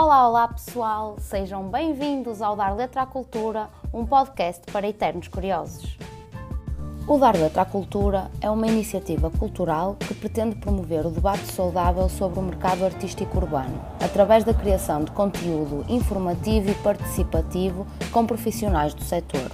Olá, olá pessoal, sejam bem-vindos ao Dar Letra à Cultura, um podcast para eternos curiosos. O Dar Letra à Cultura é uma iniciativa cultural que pretende promover o debate saudável sobre o mercado artístico urbano, através da criação de conteúdo informativo e participativo com profissionais do setor.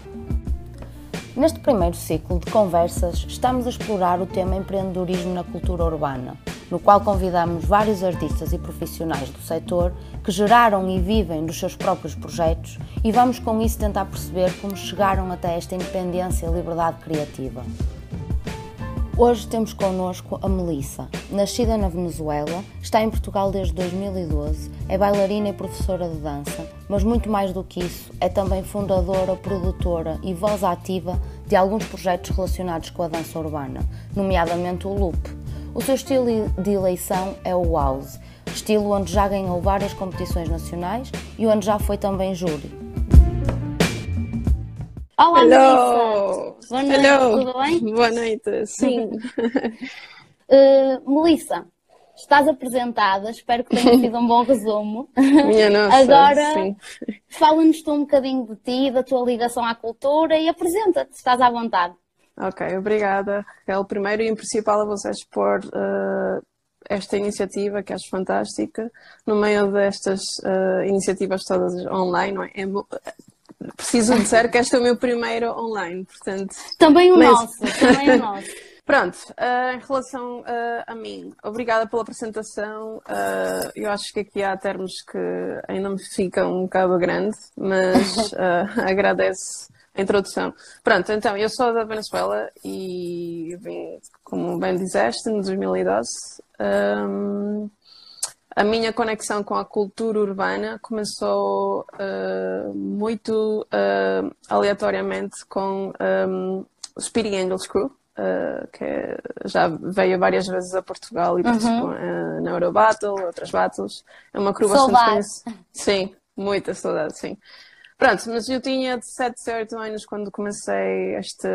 Neste primeiro ciclo de conversas, estamos a explorar o tema empreendedorismo na cultura urbana, no qual convidamos vários artistas e profissionais do setor que geraram e vivem dos seus próprios projetos e vamos com isso tentar perceber como chegaram até esta independência e liberdade criativa. Hoje temos connosco a Melissa. Nascida na Venezuela, está em Portugal desde 2012, é bailarina e professora de dança, mas muito mais do que isso, é também fundadora, produtora e voz ativa de alguns projetos relacionados com a dança urbana, nomeadamente o Loop, o seu estilo de eleição é o house, estilo onde já ganhou várias competições nacionais e onde já foi também júri. Olá, Hello. Melissa! Boa noite, Hello. tudo bem? Boa noite. Sim. Uh, Melissa, estás apresentada, espero que tenha sido um bom resumo. Minha nossa. Agora, fala-nos tu um bocadinho de ti, da tua ligação à cultura e apresenta-te, estás à vontade. Ok, obrigada, Raquel. Primeiro e em principal a vocês por eh, esta iniciativa que acho fantástica. No meio destas eh, iniciativas todas online, é? É mo- preciso dizer que este é o meu primeiro online, portanto. Também o Mas- nosso, também o nosso. Pronto, eh, em relação eh, a mim, obrigada pela apresentação. Eh, eu acho que aqui há termos que ainda me ficam um bocado grande, mas eh, agradeço a introdução. Pronto, então, eu sou da Venezuela e vim, como bem disseste, em 2012. Ahm, a minha conexão com a cultura urbana começou eh, muito eh, aleatoriamente com um, o Speedy Angels Crew, eh, que já veio várias vezes a Portugal e participou eh, na Eurobattle, outras battles. É uma crew bastante conhecida. Sim, muita saudade, sim. Pronto, mas eu tinha de 7, 8 anos quando comecei esta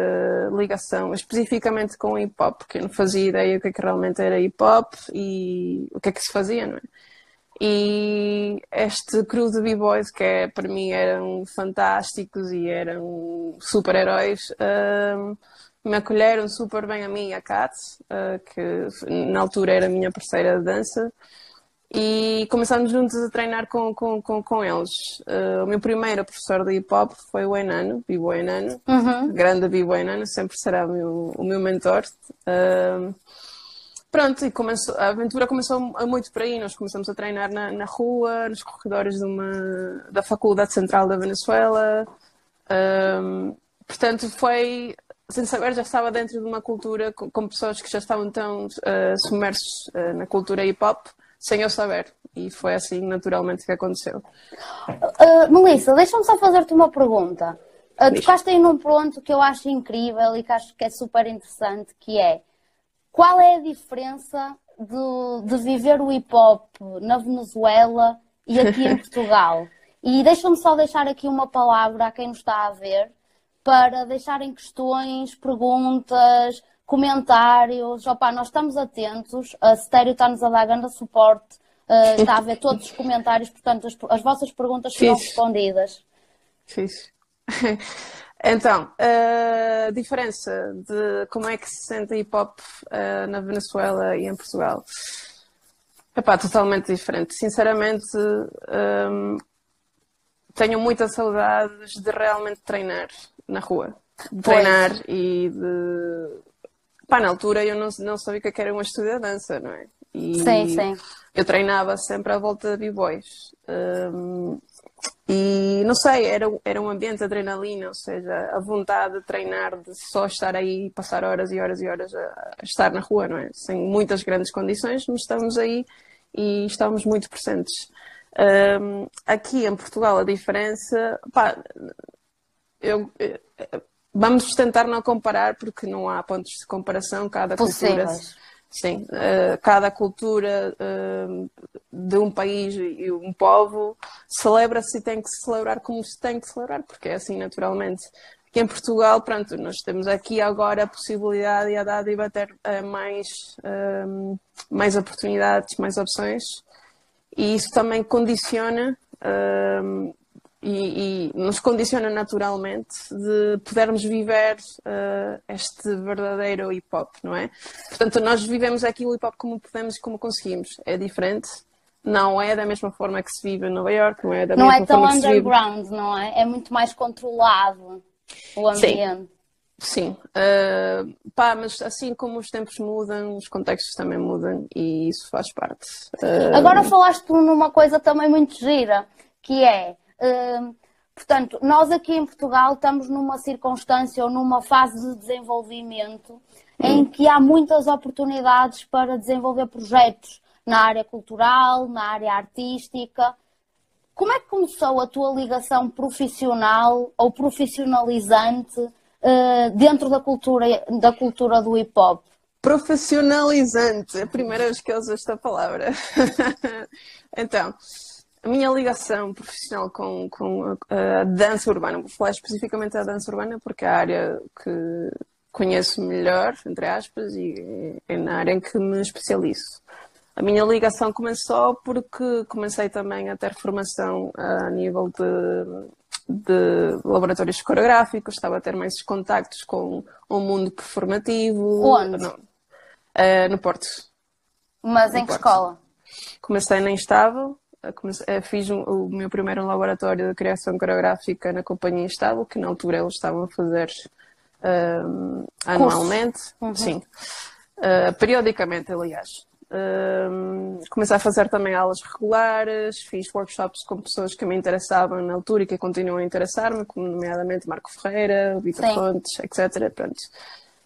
ligação, especificamente com hip hop, porque eu não fazia ideia o que é que realmente era hip hop e o que é que se fazia, não é? E este crew de b-boys, que é, para mim eram fantásticos e eram super-heróis, hum, me acolheram super bem a mim e a Kat, uh, que na altura era a minha parceira de dança, e começámos juntos a treinar com, com, com, com eles. Uh, o meu primeiro professor de hip hop foi o Enano, B-Boy Enano, Uhum. grande B-Boy Enano, sempre será o meu, o meu mentor. Uh, Pronto, e começou, a aventura começou a muito por aí. Nós começamos a treinar na, na rua, nos corredores de uma, da Faculdade Central da Venezuela. Ahm, portanto, foi, sem saber, já estava dentro de uma cultura com, pessoas que já estavam tão ah, submersos ah, na cultura hip hop, sem eu saber. E foi assim, naturalmente, que aconteceu. Uh, Melissa, deixa-me só fazer-te uma pergunta. Uh, tocaste aí num ponto que eu acho incrível e que acho que é super interessante, que é qual é a diferença de, de viver o hip hop na Venezuela e aqui em Portugal? E deixa-me só deixar aqui uma palavra a quem nos está a ver para deixarem questões, perguntas, comentários. Opa, nós estamos atentos, a Stereo está-nos a dar grande suporte, uh, está a ver todos os comentários, portanto as, as vossas perguntas serão Fixe. respondidas. Fixe. Então, a diferença de como é que se sente hip hop eh, na Venezuela e em Portugal. Epá, totalmente diferente. Sinceramente, hum, tenho muitas saudades de realmente treinar na rua. De Pois. treinar e de. Pá, na altura eu não, não sabia o que é era um estúdio de dança, não é? E Sim, sim. eu treinava sempre à volta de b-boys. Hum, e não sei, era, era um ambiente de adrenalina, ou seja, a vontade de treinar, de só estar aí e passar horas e horas e horas a, a estar na rua, não é? Sem muitas grandes condições, mas estamos aí e estamos muito presentes. Hum, aqui em Portugal a diferença, pá, eu, vamos tentar não comparar porque não há pontos de comparação, cada cultura Possíveis. Sim, eh, cada cultura eh, de um país e um povo celebra-se e tem que se celebrar como se tem que celebrar, porque é assim naturalmente. Aqui em Portugal, pronto, nós temos aqui agora a possibilidade e a dádiva ter eh, mais, mais oportunidades, mais opções. e isso também condiciona e, e, nos condiciona naturalmente de podermos viver uh, este verdadeiro hip hop, não é? Portanto, nós vivemos aqui o hip hop como podemos e como conseguimos. É diferente, não é da mesma forma que se vive em Nova York, não é da não mesma é tão forma que underground, não é? É muito mais controlado o ambiente. Sim, Sim. Uh, pá, mas assim como os tempos mudam, os contextos também mudam e isso faz parte. Uh... Agora falaste numa coisa também muito gira, que é portanto, nós aqui em Portugal estamos numa circunstância ou numa fase de desenvolvimento em que há muitas oportunidades para desenvolver projetos na área cultural, na área artística. Como é que começou a tua ligação profissional ou profissionalizante uh, dentro da cultura, da cultura do hip hop? Profissionalizante, é a primeira vez que eu uso esta palavra. então, a minha ligação profissional com, com a, a, dança urbana, vou falar especificamente da dança urbana porque é a área que conheço melhor, entre aspas, e é na área em que me especializo. A minha ligação começou porque comecei também a ter formação a nível de, de laboratórios coreográficos, estava a ter mais contactos com o mundo performativo. Onde? No, uh, no Porto. Mas no em que Porto. escola? Comecei na Instável, eh, fiz o meu primeiro laboratório de criação coreográfica na Companhia Estável, que na altura eles estavam a fazer um, anualmente, uhum. sim, uh, periodicamente, aliás. Um, comecei a fazer também aulas regulares, fiz workshops com pessoas que me interessavam na altura e que continuam a interessar-me, como nomeadamente Marco Ferreira, Vitor Fontes, etc. Pronto.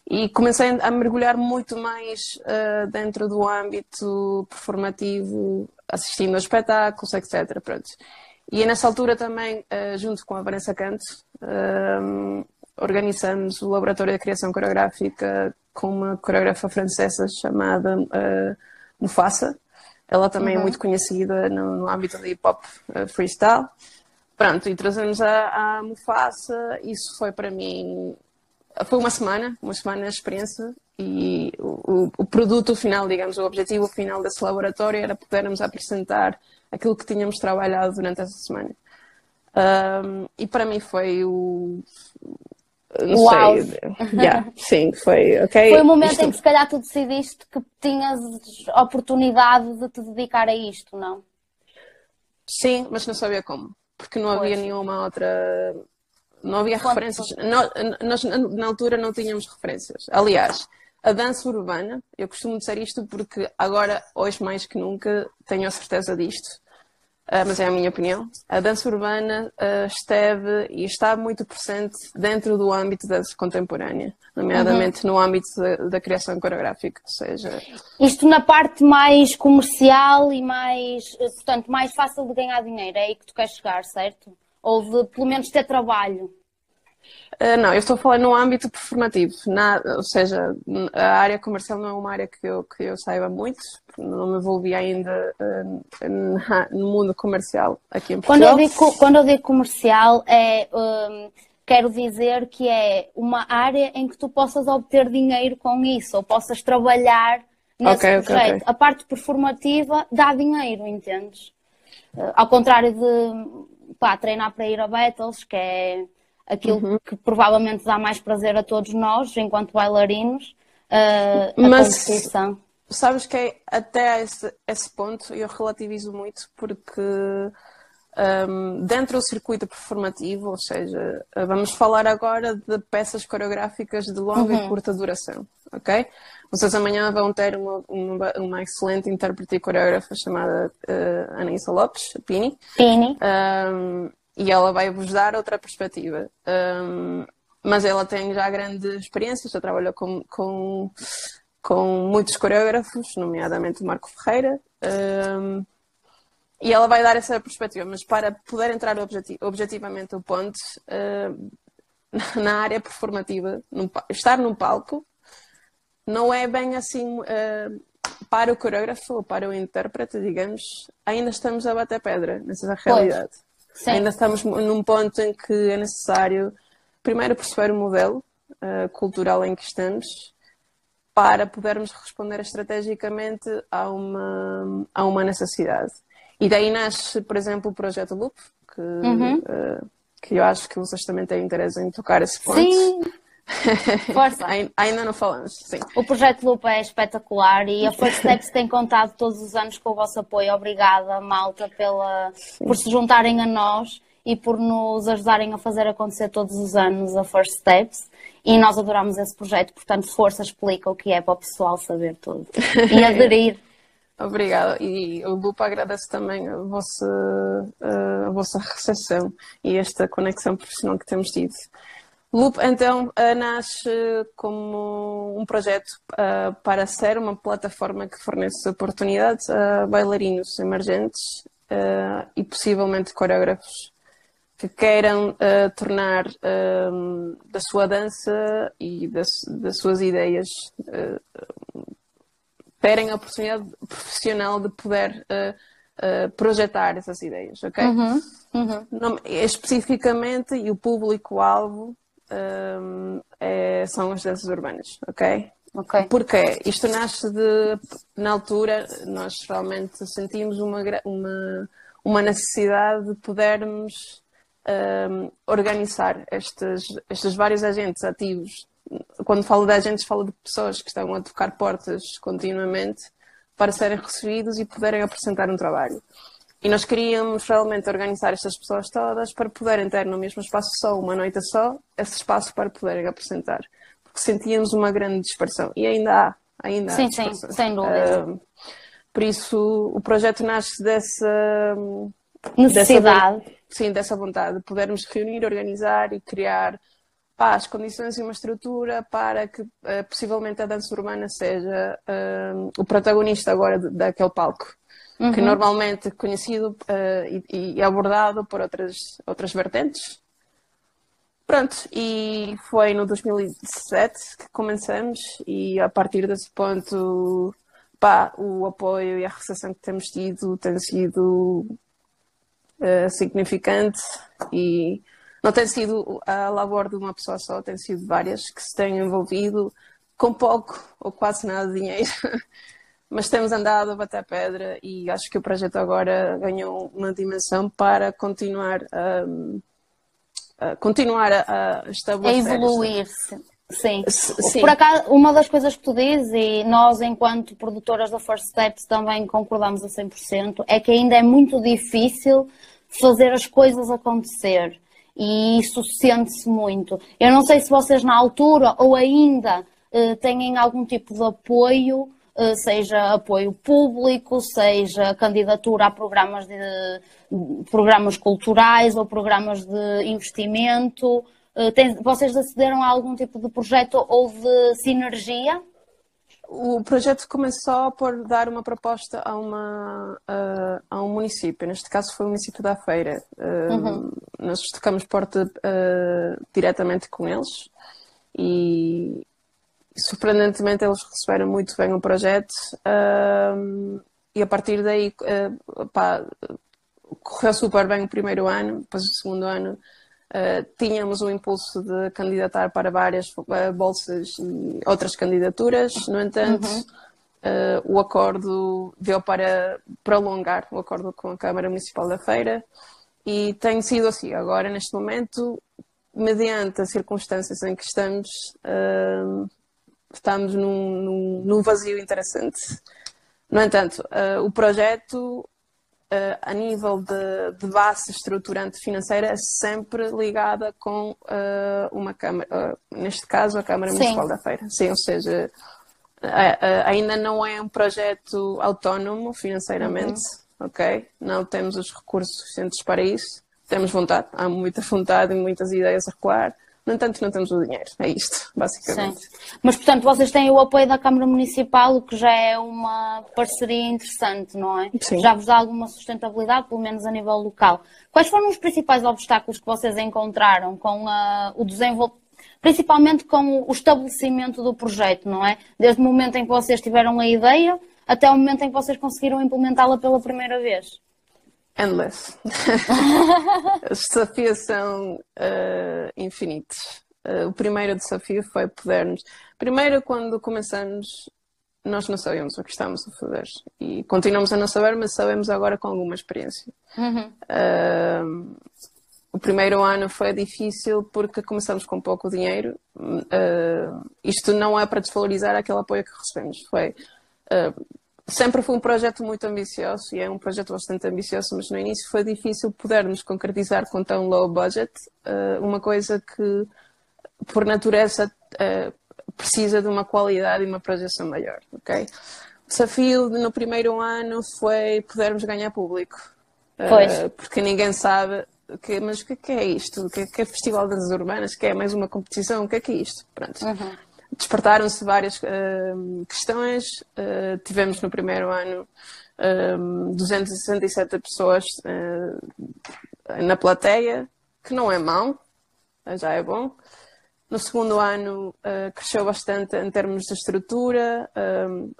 E comecei a mergulhar muito mais uh, dentro do âmbito performativo, assistindo a espetáculos, etc. Pronto. E nessa altura também, uh, junto com a Vanessa Canto, uh, organizamos o Laboratório de Criação Coreográfica com uma coreógrafa francesa chamada uh, Mufasa. Ela também é uhum. é muito conhecida no, no âmbito do hip hop freestyle. Pronto, e trazemos a, a Mufasa. Isso foi para mim foi uma semana, uma semana de experiência e o, o, produto final, digamos, o objetivo final desse laboratório era podermos apresentar aquilo que tínhamos trabalhado durante essa semana. Um, e para mim foi o. Não Uau. sei. Yeah, sim, foi. Okay, foi o momento isto... em que se calhar tu decidiste que tinhas oportunidade de te dedicar a isto, não? Sim, mas não sabia como. Porque não havia pois. nenhuma outra não havia referências. Nós, na altura, não tínhamos referências. Aliás, a dança urbana, eu costumo dizer isto porque agora, hoje mais que nunca, tenho a certeza disto, uh, mas é a minha opinião. A dança urbana uh, esteve e está muito presente dentro do âmbito da dança contemporânea, nomeadamente uhum. no âmbito da, da, criação coreográfica, ou seja... Isto na parte mais comercial e mais, portanto, mais fácil de ganhar dinheiro, é aí que tu queres chegar, certo? Ou de pelo menos ter trabalho? Uh, não, eu estou a falar no âmbito performativo, na, ou seja, a área comercial não é uma área que eu, que eu saiba muito, não me envolvi ainda uh, na, no mundo comercial aqui em Portugal. Quando eu digo, quando eu digo comercial, é, um, quero dizer que é uma área em que tu possas obter dinheiro com isso, ou possas trabalhar nesse okay, projeto. Okay, okay. A parte performativa dá dinheiro, entendes? Uh, ao contrário de pá, treinar para ir a battles, que é aquilo uhum. que provavelmente dá mais prazer a todos nós, enquanto bailarinos, uh, Mas, competição. Sabes que é, até esse, esse ponto eu relativizo muito porque um, dentro do circuito performativo, ou seja, vamos falar agora de peças coreográficas de longa uhum. e curta duração, ok? Vocês amanhã vão ter uma, uma, uma excelente intérprete e coreógrafa chamada uh, Anaísa Lopes, Pini. Pini. Um, e ela vai vos dar outra perspectiva. Um, mas ela tem já grande experiência, já trabalhou com, com, com muitos coreógrafos, nomeadamente o Marco Ferreira. Um, e ela vai dar essa perspectiva, mas para poder entrar objeti objetivamente o ponto, uh, na área performativa, num, estar num palco, não é bem assim uh, para o coreógrafo ou para o intérprete, digamos, ainda estamos a bater pedra nessa realidade. Ainda estamos num ponto em que é necessário primeiro perceber o modelo uh, cultural em que estamos para podermos responder estrategicamente a uma, a uma necessidade. e daí nasce, por exemplo, o projeto Loop, que, uhum. uh, que eu acho que vocês também têm interesse em tocar esse ponto. Sim! Força! Ainda não falamos, sim. O projeto Loop é espetacular e a First Steps tem contado todos os anos com o vosso apoio. Obrigada, malta, pela, por se juntarem a nós e por nos ajudarem a fazer acontecer todos os anos a First Steps. E nós adoramos esse projeto, portanto, força explica o que é para o pessoal saber tudo e aderir. Obrigada. E o Lupa agradece também a vossa, a vossa recepção e esta conexão profissional que temos tido. Loop, então, nasce como um projeto uh, para ser uma plataforma que fornece oportunidades a bailarinos emergentes uh, e possivelmente coreógrafos que queiram uh, tornar da sua dança e das, das suas ideias terem a oportunidade profissional de poder projetar essas ideias, ok? Uhum, uhum. Não, especificamente, e o público-alvo um, é, são as danças urbanas, ok? Ok. Porque isto nasce de, na altura, nós realmente sentimos uma, uma, uma necessidade de podermos um, organizar estes, estes vários agentes ativos. Quando falo de agentes, falo de pessoas que estão a tocar portas continuamente para serem recebidos e poderem apresentar um trabalho. E nós queríamos realmente organizar estas pessoas todas para poderem ter no mesmo espaço só, uma noite só, esse espaço para poderem apresentar. Porque sentíamos uma grande dispersão. E ainda há, ainda sim, há. Sim, sim, sem dúvida. Uh, por isso, o projeto nasce dessa necessidade. Dessa, sim, dessa vontade de podermos reunir, organizar e criar pá, as condições e uma estrutura para que uh, possivelmente a dança urbana seja uh, o protagonista agora de, daquele palco uhum. que normalmente é conhecido uh, e, e, abordado por outras, outras vertentes. Pronto, e foi no 2017 que começamos e a partir desse ponto, pá, o apoio e a recepção que temos tido tem sido uh, significante e não tem sido a labor de uma pessoa só, tem sido várias que se têm envolvido com pouco ou quase nada de dinheiro mas temos andado a bater pedra e acho que o projeto agora ganhou uma dimensão para continuar a, a continuar a, estabelecer. A evoluir-se. Sim. Sim. Por acaso, uma das coisas que tu dizes, e nós, enquanto produtoras da First Steps, também concordamos a 100%, é que ainda é muito difícil fazer as coisas acontecer. E isso sente-se muito. Eu não sei se vocês, na altura ou ainda, eh, têm algum tipo de apoio seja apoio público, seja candidatura a programas, de, programas culturais ou programas de investimento. Eh, tem, vocês acederam a algum tipo de projeto ou de sinergia? O projeto começou por dar uma proposta a, uma, uh, a um município, neste caso foi o município da Feira. Uh, uhum. Nós tocamos porta uh, diretamente com eles e, surpreendentemente eles receberam muito bem o projeto um, e a partir daí uh, pá, correu super bem o primeiro ano, depois o segundo ano uh, tínhamos o impulso de candidatar para várias uh, bolsas e outras candidaturas, no entanto uhum. o acordo deu para prolongar o acordo com a Câmara Municipal da Feira e tem sido assim, agora neste momento mediante as circunstâncias em que estamos estamos num, num, num vazio interessante. No entanto, uh, o projeto, uh, a nível de, de, base estruturante financeira, é sempre ligada com uh, uma Câmara, neste caso, a Câmara Sim. Municipal da Feira. Sim, ou seja, ainda não é um projeto autónomo financeiramente, uhum. ok? Não temos os recursos suficientes para isso. Temos vontade, há muita vontade e muitas ideias a recuar no entanto, não temos o dinheiro. É isto, basicamente. Sim. Mas, portanto, vocês têm o apoio da Câmara Municipal, o que já é uma parceria interessante, não é? Sim. Já vos dá alguma sustentabilidade, pelo menos a nível local. Quais foram os principais obstáculos que vocês encontraram com a, o desenvolvimento, principalmente com o estabelecimento do projeto, não é? Desde o momento em que vocês tiveram a ideia até o momento em que vocês conseguiram implementá-la pela primeira vez? Endless. Os desafios são uh, infinitos. Uh, o primeiro desafio foi podermos. Primeiro, quando começamos, nós não sabemos o que estamos a fazer. E continuamos a não saber, mas sabemos agora com alguma experiência. Uhum. Uh, o primeiro ano foi difícil porque começamos com pouco dinheiro. Isto não é para desvalorizar aquele apoio que recebemos. Foi, sempre foi um projeto muito ambicioso e é um projeto bastante ambicioso, mas no início foi difícil podermos concretizar com tão low budget uh, uma coisa que, por natureza, precisa de uma qualidade e uma projeção maior. Okay? O desafio no primeiro ano foi podermos ganhar público. porque ninguém sabe que, mas o que é, que é isto? O que é, é Festival das Urbanas? Que é mais uma competição? O que é que é isto? Pronto. Uhum. Despertaram-se várias uh, questões. Uh, tivemos no primeiro ano uh, eh, 267 pessoas na plateia, que não é mau, já é bom. No segundo ano cresceu bastante em termos de estrutura,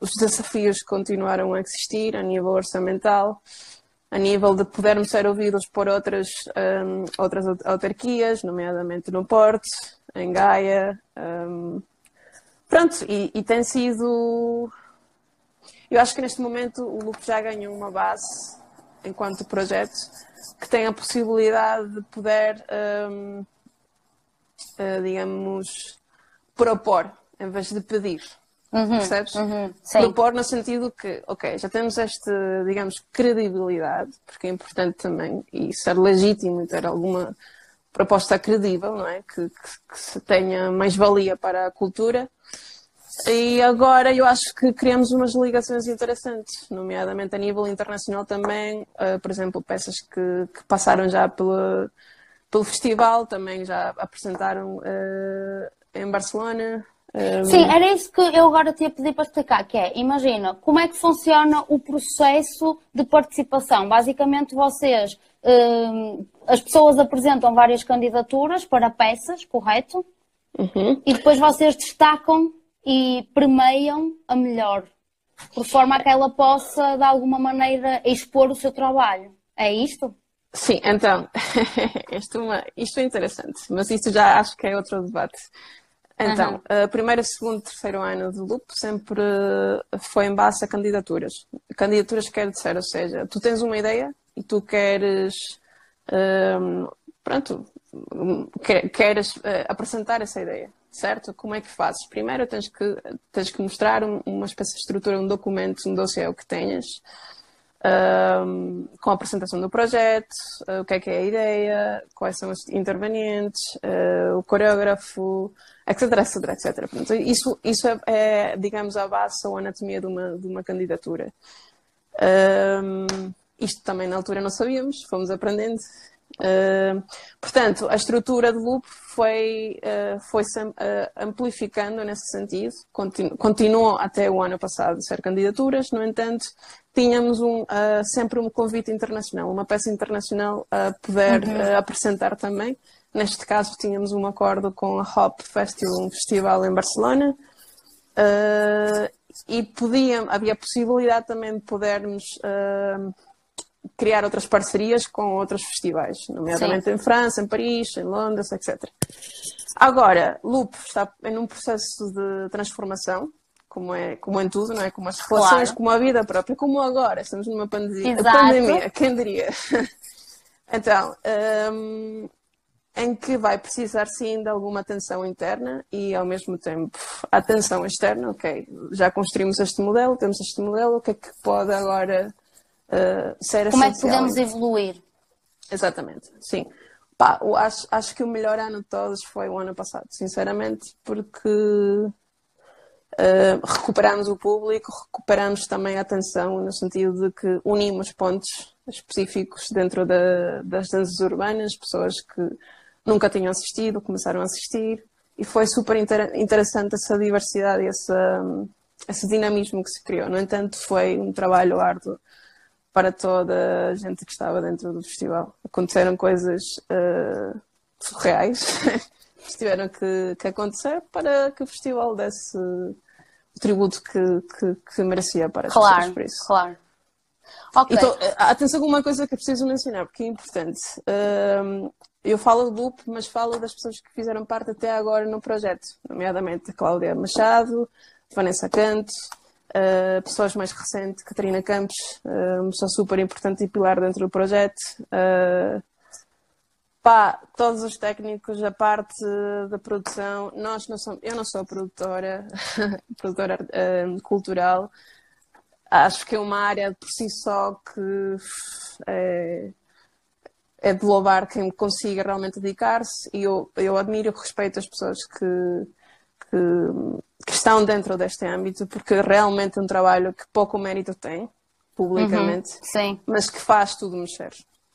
os desafios continuaram a existir a nível orçamental a nível de podermos ser ouvidos por outras, um, outras autarquias, nomeadamente no Porto, em Gaia. Um, pronto, e, e, tem sido. Eu acho que neste momento o Loop já ganhou uma base enquanto projeto que tem a possibilidade de poder, um, uh, eh, digamos, propor em vez de pedir. Uhum, percebes? Uhum, Propor no sentido que, ok, já temos esta, digamos, credibilidade, porque é importante também, e ser legítimo ter alguma proposta credível, não é? Que, que, que se tenha mais valia para a cultura. E agora eu acho que criamos umas ligações interessantes, nomeadamente a nível internacional também, uh, por exemplo, peças que, que passaram já pelo, festival, também já apresentaram uh, em Barcelona, Sim, era isso que eu agora te ia pedir para explicar, que é, imagina, como é que funciona o processo de participação? Basicamente vocês, hum, as pessoas apresentam várias candidaturas para peças, correto? Uhum. E depois vocês destacam e premiam a melhor, por forma a que ela possa, de alguma maneira, expor o seu trabalho. É isto? Sim, então, isto, é uma, isto é interessante, mas isso já acho que é outro debate. Então, uhum. primeiro, segundo, terceiro ano do Loop sempre foi em base a candidaturas. Candidaturas quer dizer, ou seja, tu tens uma ideia e tu queres, um, pronto, queres uh, apresentar essa ideia, certo? Como é que fazes? Primeiro tens que, tens que mostrar uma espécie de estrutura, um documento, um dossiê que tenhas, um, com a apresentação do projeto, uh, o que é que é a ideia, quais são os intervenientes, uh, o coreógrafo, etc, etc, etc. Portanto, isso, isso é, é, digamos, a base ou a anatomia de uma, de uma candidatura. Um, isto também na altura não sabíamos, fomos aprendendo. Uh, portanto, a estrutura do loop foi, uh, foi -se, uh, amplificando nesse sentido, continu continuou até o ano passado a ser candidaturas, no entanto, tínhamos um, sempre um convite internacional, uma peça internacional a poder uhum. apresentar também. Neste caso, tínhamos um acordo com a Hop Festival, um festival em Barcelona, e podia, havia possibilidade também de podermos criar outras parcerias com outros festivais, nomeadamente Sim. em França, em Paris, em Londres, etc. Agora, Loop está em um processo de transformação, como é, como em tudo, não é? Como as relações, claro. como a vida própria, como agora, estamos numa pandemia, pandemia quem diria? então, um, em que vai precisar sim de alguma atenção interna e ao mesmo tempo atenção externa, ok, já construímos este modelo, temos este modelo, o que é que pode agora uh, ser Como é que podemos evoluir? Exatamente, sim. Pá, acho, acho que o melhor ano de todos foi o ano passado, sinceramente, porque uh, recuperamos o público, recuperamos também a atenção, no sentido de que unimos pontos específicos dentro da, das danças urbanas, pessoas que nunca tinham assistido, começaram a assistir, e foi super inter interessante essa diversidade e esse, esse dinamismo que se criou. No entanto, foi um trabalho árduo para toda a gente que estava dentro do festival. Aconteceram coisas uh, surreais que tiveram que, que, acontecer para que o festival desse o tributo que, que, que merecia para as claro, pessoas por isso. Claro. Okay. Então, eh, atenção com uma coisa que preciso mencionar, porque é importante. Uh, eu falo do loop, mas falo das pessoas que fizeram parte até agora no projeto, nomeadamente a Cláudia Machado, Vanessa Canto, Uh, pessoas mais recentes, Catarina Campos, uh, uma pessoa super importante e pilar dentro do projeto. Uh, pá, todos os técnicos, a parte da produção, nós não somos, eu não sou produtora, produtora cultural, acho que é uma área por si só que é, é de louvar quem consiga realmente dedicar-se e eu, eu admiro e respeito as pessoas que, que que estão dentro deste âmbito, porque realmente é um trabalho que pouco mérito tem, publicamente, uhum, mas que faz tudo mexer.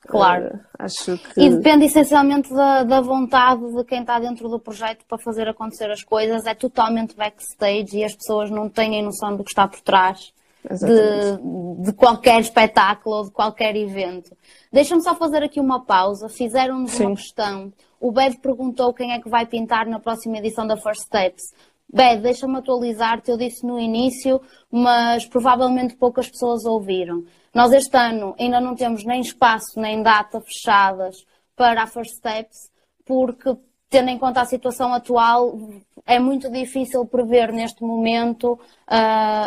Claro. Uh, acho que... E depende essencialmente da, da, vontade de quem está dentro do projeto para fazer acontecer as coisas. É totalmente backstage e as pessoas não têm noção do que está por trás de, de, qualquer espetáculo ou de qualquer evento. Deixa-me só fazer aqui uma pausa. Fizeram-nos uma questão. O Bev perguntou quem é que vai pintar na próxima edição da First Steps. Bem, deixa-me atualizar-te, eu disse no início, mas provavelmente poucas pessoas ouviram. Nós este ano ainda não temos nem espaço nem data fechadas para a First Steps, porque, tendo em conta a situação atual, é muito difícil prever neste momento uh,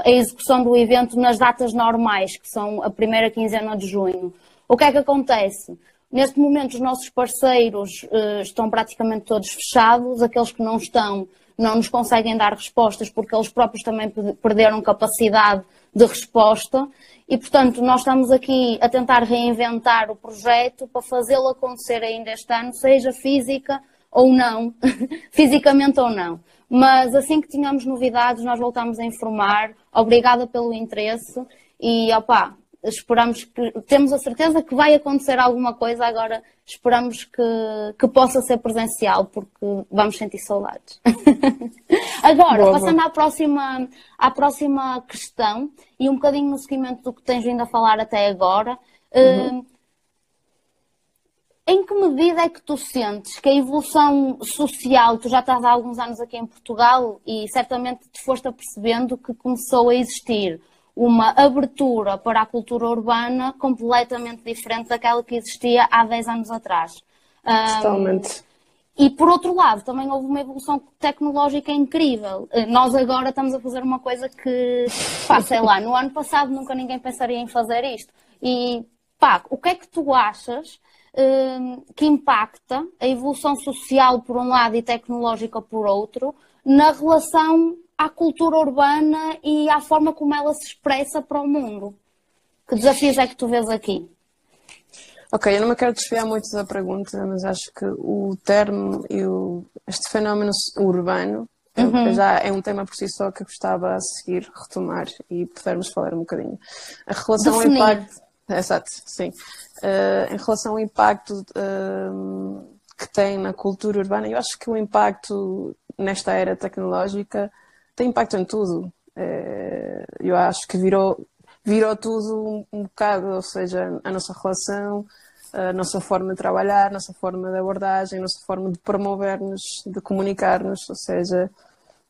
a execução do evento nas datas normais, que são a primeira quinzena de junho. O que é que acontece? Neste momento, os nossos parceiros uh, estão praticamente todos fechados, aqueles que não estão não nos conseguem dar respostas porque eles próprios também perderam capacidade de resposta e, portanto, nós estamos aqui a tentar reinventar o projeto para fazê-lo acontecer ainda este ano, seja física ou não, fisicamente ou não. Mas assim que tenhamos novidades, nós voltamos a informar. Obrigada pelo interesse e, opá, esperamos que, temos a certeza que vai acontecer alguma coisa, agora esperamos que, que possa ser presencial, porque vamos sentir saudades. agora, boa, passando. À, próxima, à próxima questão, e um bocadinho no seguimento do que tens vindo a falar até agora, uhum. uh, em que medida é que tu sentes que a evolução social, tu já estás há alguns anos aqui em Portugal e certamente te foste apercebendo que começou a existir uma abertura para a cultura urbana completamente diferente daquela que existia há 10 anos atrás. Totalmente. Um, e por outro lado, também houve uma evolução tecnológica incrível. Eh, nós agora estamos a fazer uma coisa que, pá, sei lá, no ano passado nunca ninguém pensaria em fazer isto. E, pá, o que é que tu achas um, que impacta a evolução social por um lado e tecnológica por outro na relação à cultura urbana e à forma como ela se expressa para o mundo. Que desafios é que tu vês aqui? Ok, eu não me quero desviar muito da pergunta, mas acho que o termo e o, este fenómeno urbano uhum. já é um tema por si só que eu gostava a seguir retomar e pudermos falar um bocadinho. A relação ao impacto. Exato, sim. Uh, em relação ao impacto uh, que tem na cultura urbana, eu acho que o impacto nesta era tecnológica tem impacto em tudo. É, eu acho que virou, virou tudo um, bocado, ou seja, a nossa relação, a nossa forma de trabalhar, a nossa forma de abordagem, a nossa forma de promover-nos, de comunicar-nos, ou seja,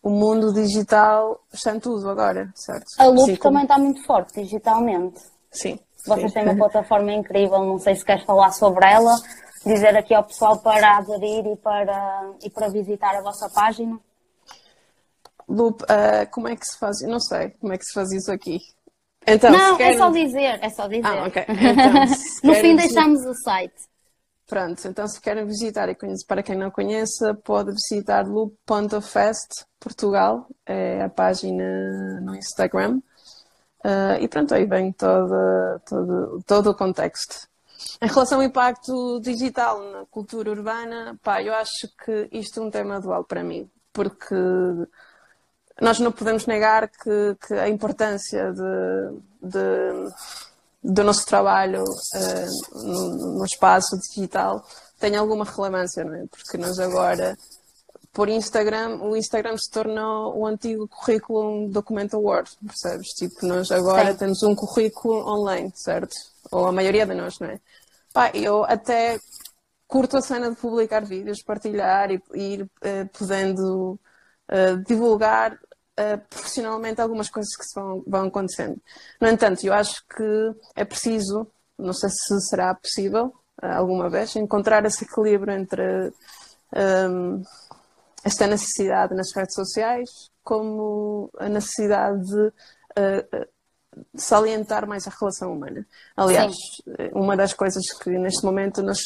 o mundo digital está em tudo agora, certo? A Loop Sim, também está muito forte digitalmente. Sim. Vocês sim. têm uma plataforma incrível, não sei se queres falar sobre ela, dizer aqui ao pessoal para aderir e para, e para visitar a vossa página. Loop, uh, como é que se faz? Não sei como é que se faz isso aqui. Então, não, querem... é só dizer, é só dizer. Ah, okay. então, no fim deixamos o site. Pronto, então se querem visitar e conhecer, para quem não conheça, pode visitar loop.fest Portugal, é a página no Instagram. Uh, e pronto, aí vem todo, todo, todo o contexto. Em relação ao impacto digital na cultura urbana, pá, eu acho que isto é um tema dual para mim, porque nós não podemos negar que, que a importância de, de, do nosso trabalho uh, no, no, espaço digital tem alguma relevância, não é? Porque nós agora, por Instagram, o Instagram se tornou o antigo currículo Document Award, percebes? Tipo, nós agora Sim. temos um currículo online, certo? Ou a maioria de nós, não é? Pá, eu até curto a cena de publicar vídeos, partilhar e, e ir uh, podendo uh, divulgar uh, profissionalmente algumas coisas que vão, vão acontecendo. No entanto, eu acho que é preciso, não sei se será possível uh, alguma vez, encontrar esse equilíbrio entre um, ehm, esta necessidade nas redes sociais como a necessidade de uh, salientar mais a relação humana. Aliás, Sim. uma das coisas que neste momento nos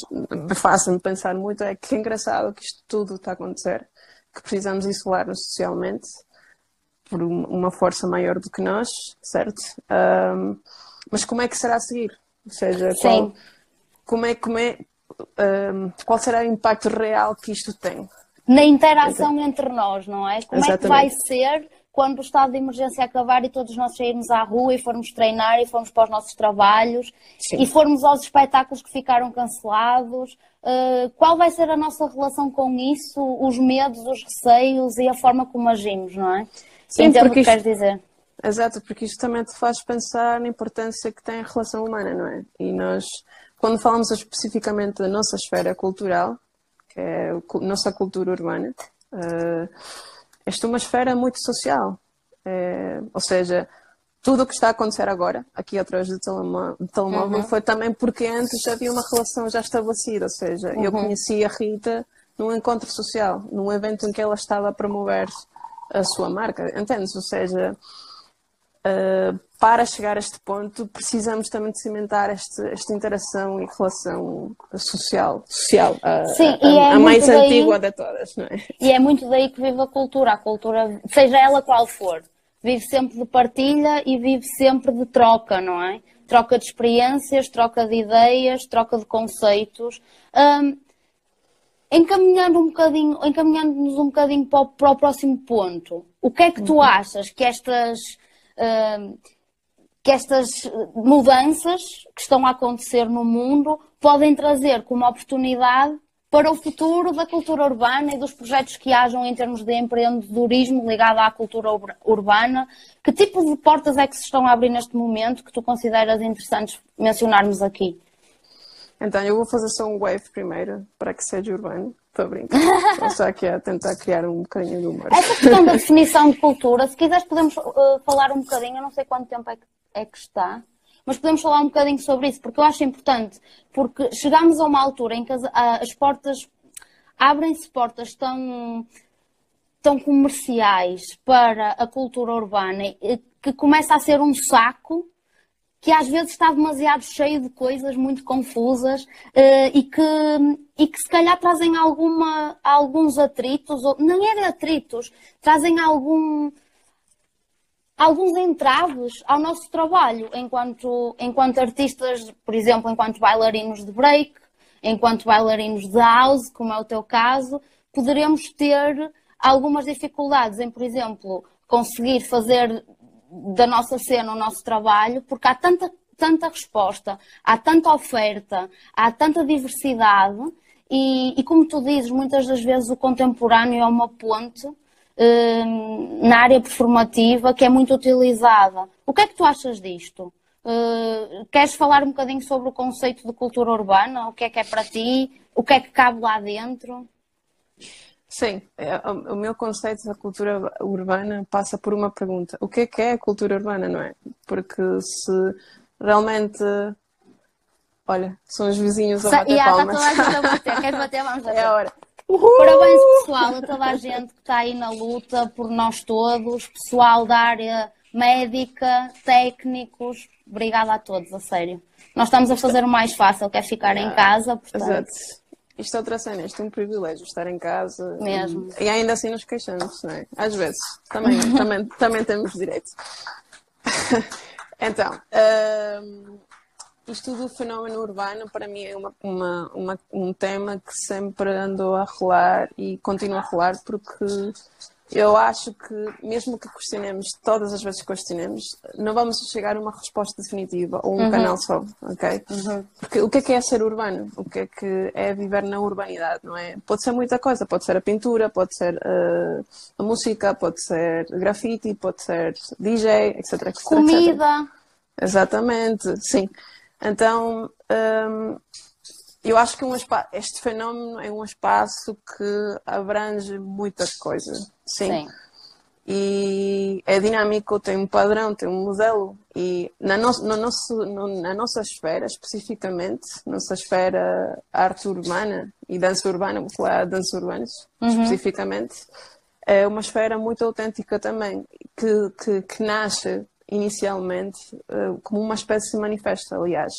fazem pensar muito é que é engraçado que isto tudo está a acontecer, que precisamos isolar-nos socialmente por uma força maior do que nós, certo? Um, mas como é que será a seguir? Ou seja, qual, como é, como é, um, qual será o impacto real que isto tem? Na interação entre nós, não é? Como Exatamente. é que vai ser quando o estado de emergência acabar e todos nós sairmos à rua e formos treinar e formos para os nossos trabalhos Sim. e formos aos espetáculos que ficaram cancelados, uh, qual vai ser a nossa relação com isso, os medos, os receios e a forma como agimos, não é? Sim, Entendo o que queres dizer. Exato, porque isto também te faz pensar na importância que tem a relação humana, não é? E nós, quando falamos especificamente da nossa esfera cultural, que é a nossa cultura urbana, uh, esta é uma esfera muito social. É, ou seja, tudo o que está a acontecer agora, aqui atrás do telemóvel, uhum. foi também porque antes já havia uma relação já estabelecida. Ou seja, uhum. eu conheci a Rita num encontro social, num evento em que ela estava a promover a sua marca. Entendes? Ou seja, uh, para chegar a este ponto, precisamos também de cimentar este, esta interação e relação social, social a, Sim, a, é a mais daí, antiga de todas, não é? E é muito daí que vive a cultura, a cultura, seja ela qual for, vive sempre de partilha e vive sempre de troca, não é? Troca de experiências, troca de ideias, troca de conceitos. Um, encaminhando um bocadinho, encaminhando-nos um bocadinho para o, para o, próximo ponto, o que é que tu uhum. achas que estas uh, que estas mudanças que estão a acontecer no mundo podem trazer como oportunidade para o futuro da cultura urbana e dos projetos que hajam em termos de empreendedorismo ligado à cultura urbana. Que tipo de portas é que se estão a abrir neste momento que tu consideras interessantes mencionarmos aqui? Então, eu vou fazer só um wave primeiro para que seja urbano. Estou a brincar. Estou aqui a tentar criar um bocadinho de humor. Essa questão da definição de cultura, se quiseres podemos uh, falar um bocadinho, eu não sei quanto tempo é que é que está. Mas podemos falar um bocadinho sobre isso, porque eu acho importante, porque chegamos a uma altura em que as, as portas abrem-se portas tão, tão comerciais para a cultura urbana que começa a ser um saco que às vezes está demasiado cheio de coisas muito confusas uh, e, que, e que se calhar trazem alguma, alguns atritos, ou, não é de atritos, trazem algum, alguns entraves ao nosso trabalho enquanto, enquanto artistas, por exemplo, enquanto bailarinos de break, enquanto bailarinos de house, como é o teu caso, poderemos ter algumas dificuldades em, por exemplo, conseguir fazer da nossa cena o nosso trabalho, porque há tanta, tanta resposta, há tanta oferta, há tanta diversidade e, e como tu dizes, muitas das vezes o contemporâneo é uma ponte Hum, na área performativa que é muito utilizada. O que é que tu achas disto? Uh, queres falar um bocadinho sobre o conceito de cultura urbana? O que é que é para ti? O que é que cabe lá dentro? Sim, é, o meu conceito da cultura urbana passa por uma pergunta: o que é que é a cultura urbana, não é? Porque se realmente. Olha, são os vizinhos a bater e palmas. Está toda a gente a bater. Queres bater? Vamos bater. É a hora. Uhul! Parabéns, pessoal, a toda a gente que está aí na luta por nós todos, pessoal da área médica, técnicos, obrigada a todos, a sério. Nós estamos a fazer o mais fácil, que é ficar em casa, portanto... Exato. Isto é outra cena, isto é um privilégio, estar em casa. Mesmo. E, e ainda assim nos queixamos, não é? Às vezes. Também, também, também temos direito. então, um, isto do fenómeno urbano, para mim, é uma, uma, uma, um tema que sempre andou a rolar e continua a rolar, porque eu acho que, mesmo que questionemos todas as vezes que questionemos, não vamos chegar a uma resposta definitiva ou um uhum. canal só, ok? Uhum. Porque o que é que é ser urbano? O que é que é viver na urbanidade, não é? Pode ser muita coisa, pode ser a pintura, pode ser uh, a música, pode ser grafite, pode ser DJ, etc. etc Comida. Etc. Exatamente, sim. Então, um, eu acho que um este fenómeno é um espaço que abrange muita coisa. Sim. Sim. E é dinâmico, tem um padrão, tem um modelo. E na, no, no nosso, no, na nossa esfera, especificamente, nossa esfera arte urbana e dança urbana, vou falar de dança urbanas, uhum. especificamente, é uma esfera muito autêntica também, que, que, que nasce inicialmente uh, como uma espécie de manifesto, aliás.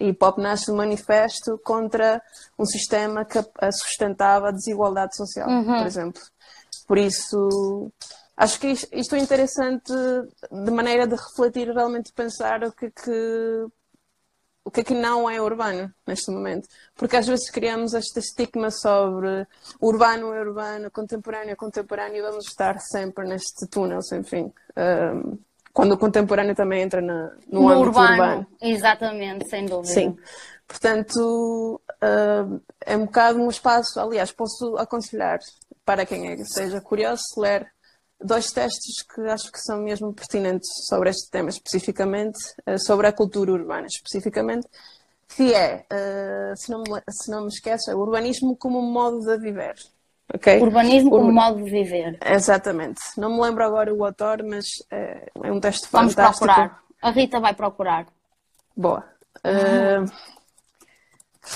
E hip hop nasce um manifesto contra um sistema que sustentava a desigualdade social, uhum. por exemplo. Por isso, acho que isto é interessante de maneira de refletir realmente pensar o que, que o que é que não é urbano neste momento. Porque às vezes criamos este estigma sobre urbano é urbano, contemporâneo é contemporâneo e vamos estar sempre neste túnel sem fim. Um, quando o contemporâneo também entra na, no, no âmbito urbano, urbano. Exatamente, sem dúvida. Sim. Portanto, uh, é um bocado um espaço, aliás, posso aconselhar para quem é, seja curioso, ler dois textos que acho que são mesmo pertinentes sobre este tema especificamente, uh, sobre a cultura urbana especificamente, que é, uh, se, não me, se não me esqueço, é o urbanismo como um modo de viver. Okay? Urbanismo como Ur... modo de viver. Exatamente. Não me lembro agora o autor, mas é, é um texto Vamos fantástico. Vamos procurar. A Rita vai procurar. Boa. Uh,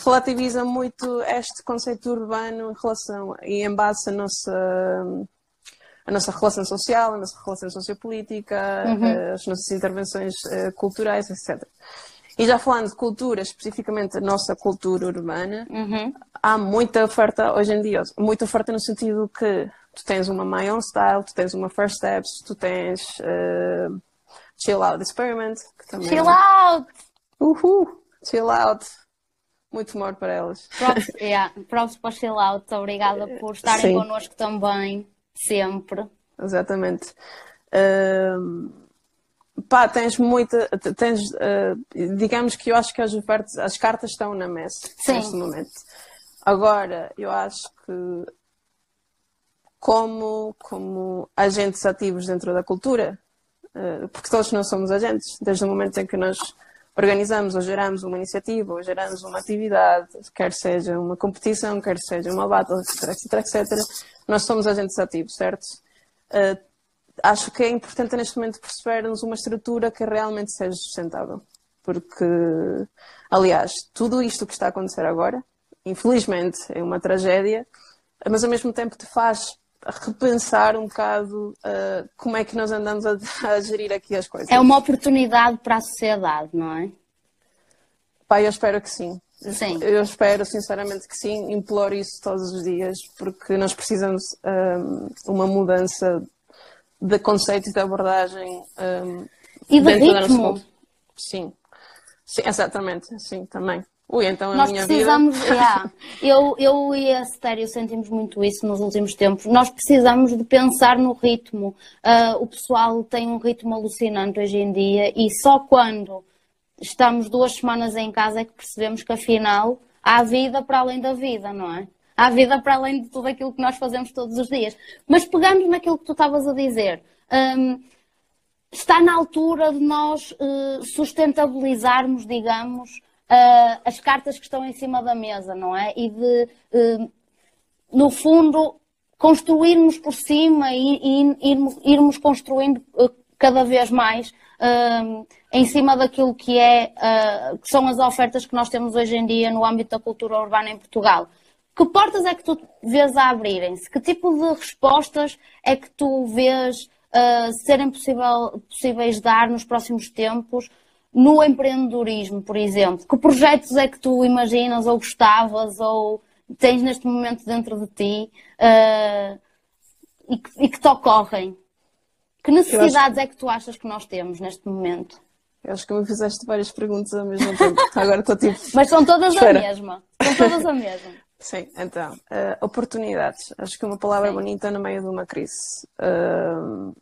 relativiza muito este conceito urbano em relação e em base à nossa a nossa relação social, a nossa relação sociopolítica, uhum. as nossas intervenções culturais, etc. E já falando de cultura, especificamente a nossa cultura urbana, uhum. há muita oferta hoje em dia. Muita oferta no sentido que tu tens uma My Own Style, tu tens uma First Steps, tu tens uh, Chill Out Experiment. Que também chill é... Out! Uhul! Chill Out! Muito humor para elas. Props, yeah, props para Chill Out. Obrigada por estarem Sim. connosco também. Sempre. Exatamente. Uh, pá, tens muita. Tens, uh, digamos que eu acho que as ofertas, as cartas estão na mesa Sim. neste momento. Agora, eu acho que como, como agentes ativos dentro da cultura, uh, porque todos nós somos agentes, desde o momento em que nós organizamos ou geramos uma iniciativa ou geramos uma atividade, quer seja uma competição, quer seja uma battle, etc, etc, etc, nós somos agentes ativos, certo? Uh, acho que é importante neste momento percebermos uma estrutura que realmente seja sustentável. Porque, aliás, tudo isto que está a acontecer agora, infelizmente, é uma tragédia, mas ao mesmo tempo te faz repensar um bocado uh, como é que nós andamos a, a, gerir aqui as coisas. É uma oportunidade para a sociedade, não é? Pai, eu espero que sim. Sim. Eu espero sinceramente que sim, imploro isso todos os dias, porque nós precisamos um, ah, uma mudança de conceito e de abordagem um, e de ritmo. Sim. sim, exatamente, sim, também. Ui, então a Nós minha precisamos, vida... yeah, eu, eu e a Cetério sentimos muito isso nos últimos tempos. Nós precisamos de pensar no ritmo. Uh, o pessoal tem um ritmo alucinante hoje em dia e só quando estamos duas semanas em casa é que percebemos que afinal há vida para além da vida, não é? Há vida para além de tudo aquilo que nós fazemos todos os dias. Mas pegando naquilo que tu estavas a dizer, um, está na altura de nós uh, sustentabilizarmos, digamos, uh, as cartas que estão em cima da mesa, não é? E de, uh, no fundo, construirmos por cima e, e irmos, irmos, construindo uh, cada vez mais em cima daquilo que, é, que são as ofertas que nós temos hoje em dia no âmbito da cultura urbana em Portugal. Que portas é que tu vês a abrirem-se? Que tipo de respostas é que tu vês uh, serem possível, possíveis dar nos próximos tempos no empreendedorismo, por exemplo? Que projetos é que tu imaginas ou gostavas ou tens neste momento dentro de ti uh, e, que, e, que, te ocorrem? Que necessidades acho... é que tu achas que nós temos neste momento? Eu acho que me fizeste várias perguntas ao mesmo tempo. Agora estou tipo. Mas são todas Espera. a mesma. São todas a mesma. Sim, então, uh, oportunidades. Acho que é uma palavra Sim. bonita no meio de uma crise. Uh,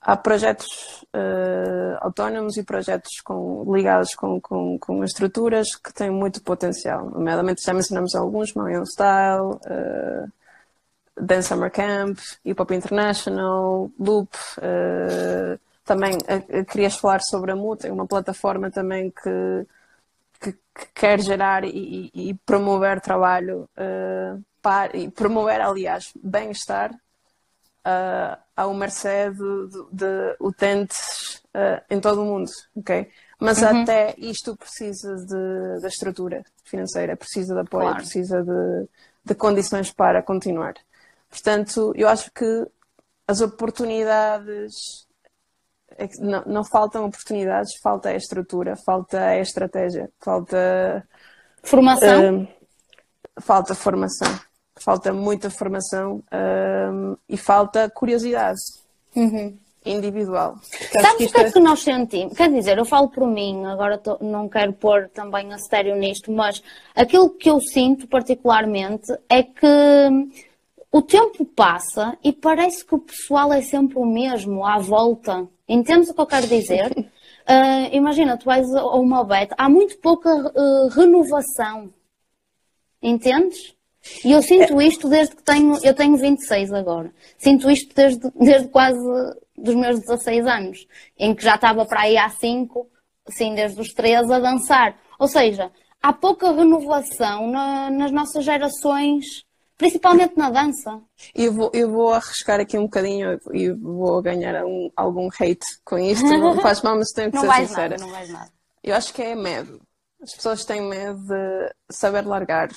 há projetos uh, autónomos e projetos com, ligados com, com, com, estruturas que têm muito potencial. Nomeadamente, já mencionamos alguns, Marion Style, uh, Dance Summer Camp, Hip Hop International, Loop. Também querias falar sobre a Muta, uma plataforma também que, que, que quer gerar e, e, e promover trabalho para, e promover, aliás, bem-estar uh, ao mercê de, de, de utentes uh, em todo o mundo, ok? Mas uhum. até isto precisa de, de estrutura financeira, precisa de apoio, claro. precisa de, de condições para continuar. Portanto, eu acho que as oportunidades não, não, faltam oportunidades, falta a estrutura, falta a estratégia, falta formação. Uh, falta formação, falta muita formação uh, e falta curiosidade. Uhum individual. Sabes o que é, é que nós sentimos? Quer dizer, eu falo por mim, agora tô, não quero pôr também a sério nisto, mas aquilo que eu sinto particularmente é que o tempo passa e parece que o pessoal é sempre o mesmo, à volta. Entendes o que eu quero dizer? Uh, imagina, tu a uma beta, há muito pouca uh, renovação. Entendes? E eu sinto isto desde que tenho, eu tenho 26 agora. Sinto isto desde, desde quase dos meus 16 anos, em que já estava para aí há 5, sim, desde os 13 a dançar. Ou seja, há pouca renovação na, nas nossas gerações, principalmente na dança. Eu vou, eu vou arriscar aqui um bocadinho e vou ganhar um, algum hate com isto. Não faz mal, mas tenho que não ser sincera. Nada, não vais nada. Eu acho que é medo. As pessoas têm medo de saber largar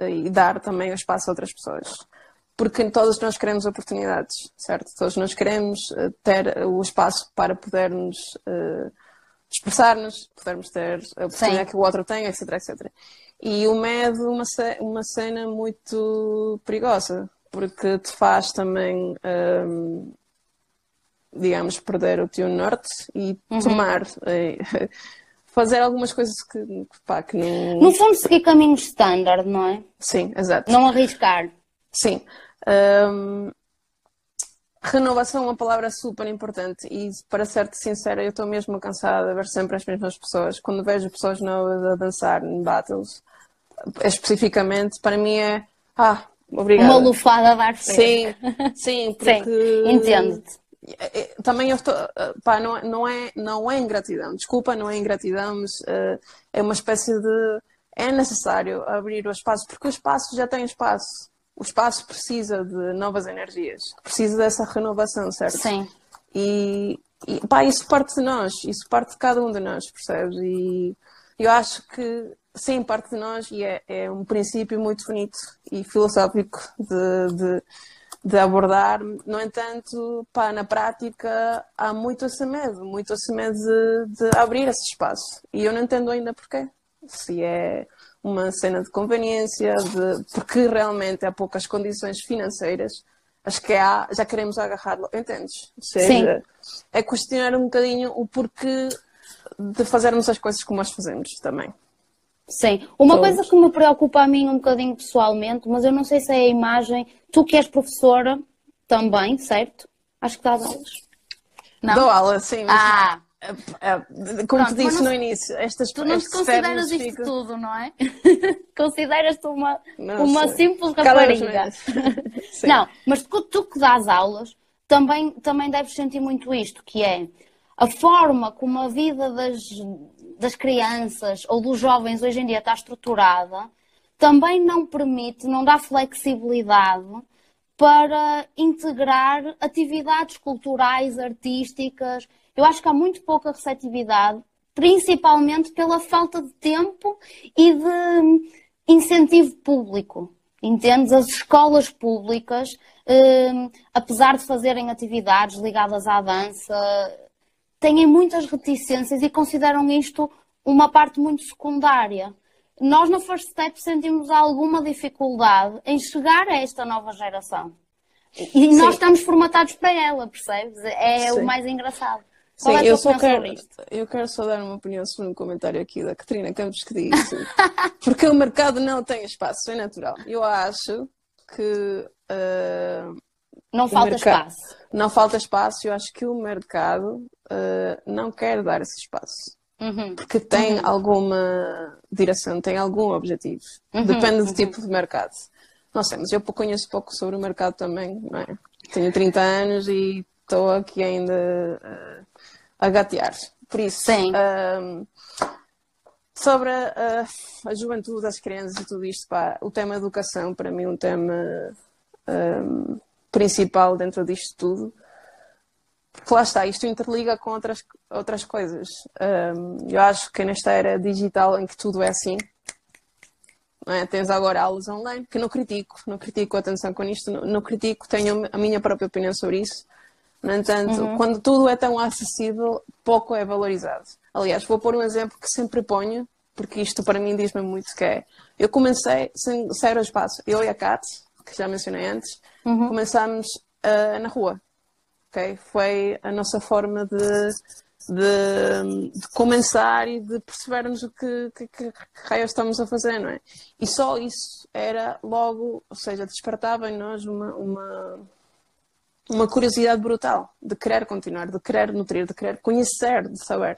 e dar também o espaço a outras pessoas porque todos nós queremos oportunidades, certo? Todos nós queremos eh, ter o espaço para podermos uh, expressar-nos, podermos ter a oportunidade Sim. que o outro tem, etc, etc. E o medo uma, uma cena muito perigosa, porque te faz também, um, digamos, perder o teu norte e uhum. tomar... Uh, fazer algumas coisas que, pá, que não... No fundo, seguir caminhos standard, não é? Sim, exato. Não arriscar. Sim. Um, renovação é uma palavra super importante e, para ser-te sincera, eu estou mesmo cansada de ver sempre as mesmas pessoas. Quando vejo pessoas novas a dançar em battles, especificamente, para mim é. Ah, obrigada. Uma lufada a dar Sim, sim, porque. Sim, entendo-te. É, é, também eu estou. Pá, não, não, é, não é ingratidão. Desculpa, não é ingratidão, mas uh, é uma espécie de. É necessário abrir o espaço, porque o espaço já tem espaço o espaço precisa de novas energias, precisa dessa renovação, certo? Sim. E, e pá, isso parte de nós, isso parte de cada um de nós, percebes? E eu acho que sim, parte de nós e é, é um princípio muito bonito e filosófico de, de, de, abordar. No entanto, pá, na prática há muito esse medo, muito esse medo de, de abrir esse espaço. E eu não entendo ainda porquê. Se é uma cena de conveniência, de, porque realmente há poucas condições financeiras, acho que há, já queremos agarrá-lo, entendes? Ou seja, Sim. é questionar um bocadinho o porquê de fazermos as coisas como nós fazemos também. Sim, uma Todos. coisa que me preocupa a mim um bocadinho pessoalmente, mas eu não sei se é a imagem, tu que és professora também, certo? Acho que dás aulas. Não? Dou aula, sim. Mas... Ah, como Pronto, te disse não, no início, estas Tu não te consideras isto tudo, não é? Consideras-te uma, não, uma simples rapariga. não, mas tu, tu que dás aulas também, também deves sentir muito isto, que é a forma como a vida das, das crianças ou dos jovens hoje em dia está estruturada também não permite, não dá flexibilidade para integrar atividades culturais, artísticas eu acho que há muito pouca receptividade, principalmente pela falta de tempo e de incentivo público. Entendes? As escolas públicas, eh, apesar de fazerem atividades ligadas à dança, têm muitas reticências e consideram isto uma parte muito secundária. Nós, no First Step, sentimos alguma dificuldade em chegar a esta nova geração. E Sim. nós estamos formatados para ela, percebes? É Sim. o mais engraçado. Sim, é eu só quero, eu quero só dar uma opinião sobre um comentário aqui da Catarina Campos que diz porque o mercado não tem espaço, é natural. Eu acho que uh, não falta espaço. Não falta espaço, eu acho que o mercado uh, não quer dar esse espaço. Uhum. Porque tem uhum. alguma direção, tem algum objetivo. Uhum. Depende do uhum. tipo de mercado. Não sei, mas eu conheço pouco sobre o mercado também, não é? Tenho 30 anos e estou aqui ainda uh, a gatear. Por isso, Sim. Um, sobre a, a, juventude, as crianças e tudo isto, pá, o tema educação, para mim, é um tema um, principal dentro disto tudo. Porque lá está, isto interliga com outras, outras coisas. Um, eu acho que nesta era digital em que tudo é assim, é? Tens agora aulas online, que não critico, não critico, atenção com isto, não, não critico, tenho a minha própria opinião sobre isso. No entanto, uhum. quando tudo é tão acessível, pouco é valorizado. Aliás, vou pôr um exemplo que sempre ponho, porque isto para mim diz-me muito que é. Eu comecei sem sair ao espaço. Eu e a Kat, que já mencionei antes, uhum. começámos uh, na rua. Okay? Foi a nossa forma de, de, de começar e de percebermos o que, que, que raio estamos a fazer, não é? E só isso era logo, ou seja, despertava em nós uma, uma, uma curiosidade brutal de querer continuar, de querer nutrir, de querer conhecer, de saber.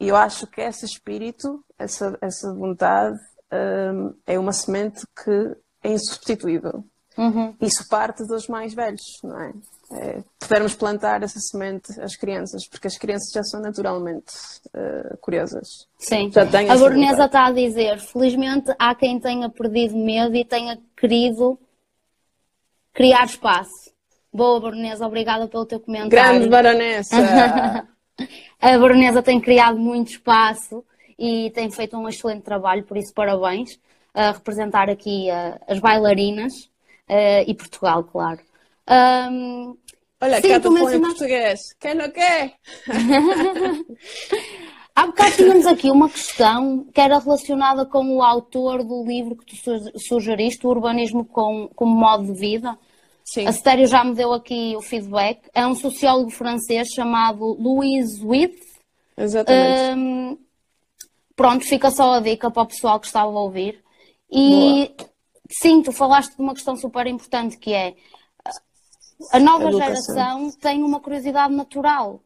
E eu acho que esse espírito, essa, essa vontade, um, é uma semente que é insubstituível. Uhum. Isso parte dos mais velhos, não é? é? Pudermos plantar essa semente às crianças, porque as crianças já são naturalmente uh, curiosas. Sim. a Bornesa está a dizer: felizmente há quem tenha perdido medo e tenha querido criar espaço. Boa, Bornesa, obrigada pelo teu comentário. Grande Baronessa! a Baronesa tem criado muito espaço e tem feito um excelente trabalho, por isso parabéns a representar aqui uh, as bailarinas uh, e Portugal, claro. Um, Olha, cá estou mencionaste... em português. Quem não quer? Há bocado tínhamos aqui uma questão que era relacionada com o autor do livro que tu sugeriste, o Urbanismo como, como Modo de Vida. Sim. A Stério já me deu aqui o feedback. É um sociólogo francês chamado Louis Witt. Exatamente. Um, pronto, fica só a dica para o pessoal que estava a ouvir. E Boa. Sim, tu falaste de uma questão super importante que é a nova geração tem uma curiosidade natural.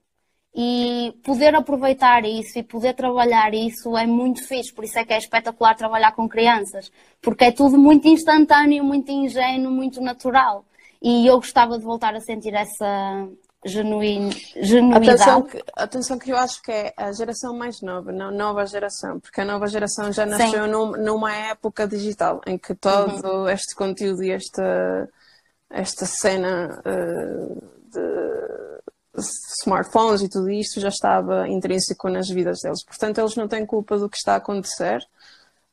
E poder aproveitar isso e poder trabalhar isso é muito fixe, por isso é que é espetacular trabalhar com crianças, porque é tudo muito instantâneo, muito ingênuo, muito natural. E eu gostava de voltar a sentir essa genuidade. Atenção que, atenção que eu acho que é a geração mais nova, não nova geração, porque a nova geração já nasceu num, numa época digital em que todo uhum. este conteúdo e esta, esta cena uh, de smartphones e tudo isto já estava intrínseco nas vidas deles. Portanto, eles não têm culpa do que está a acontecer.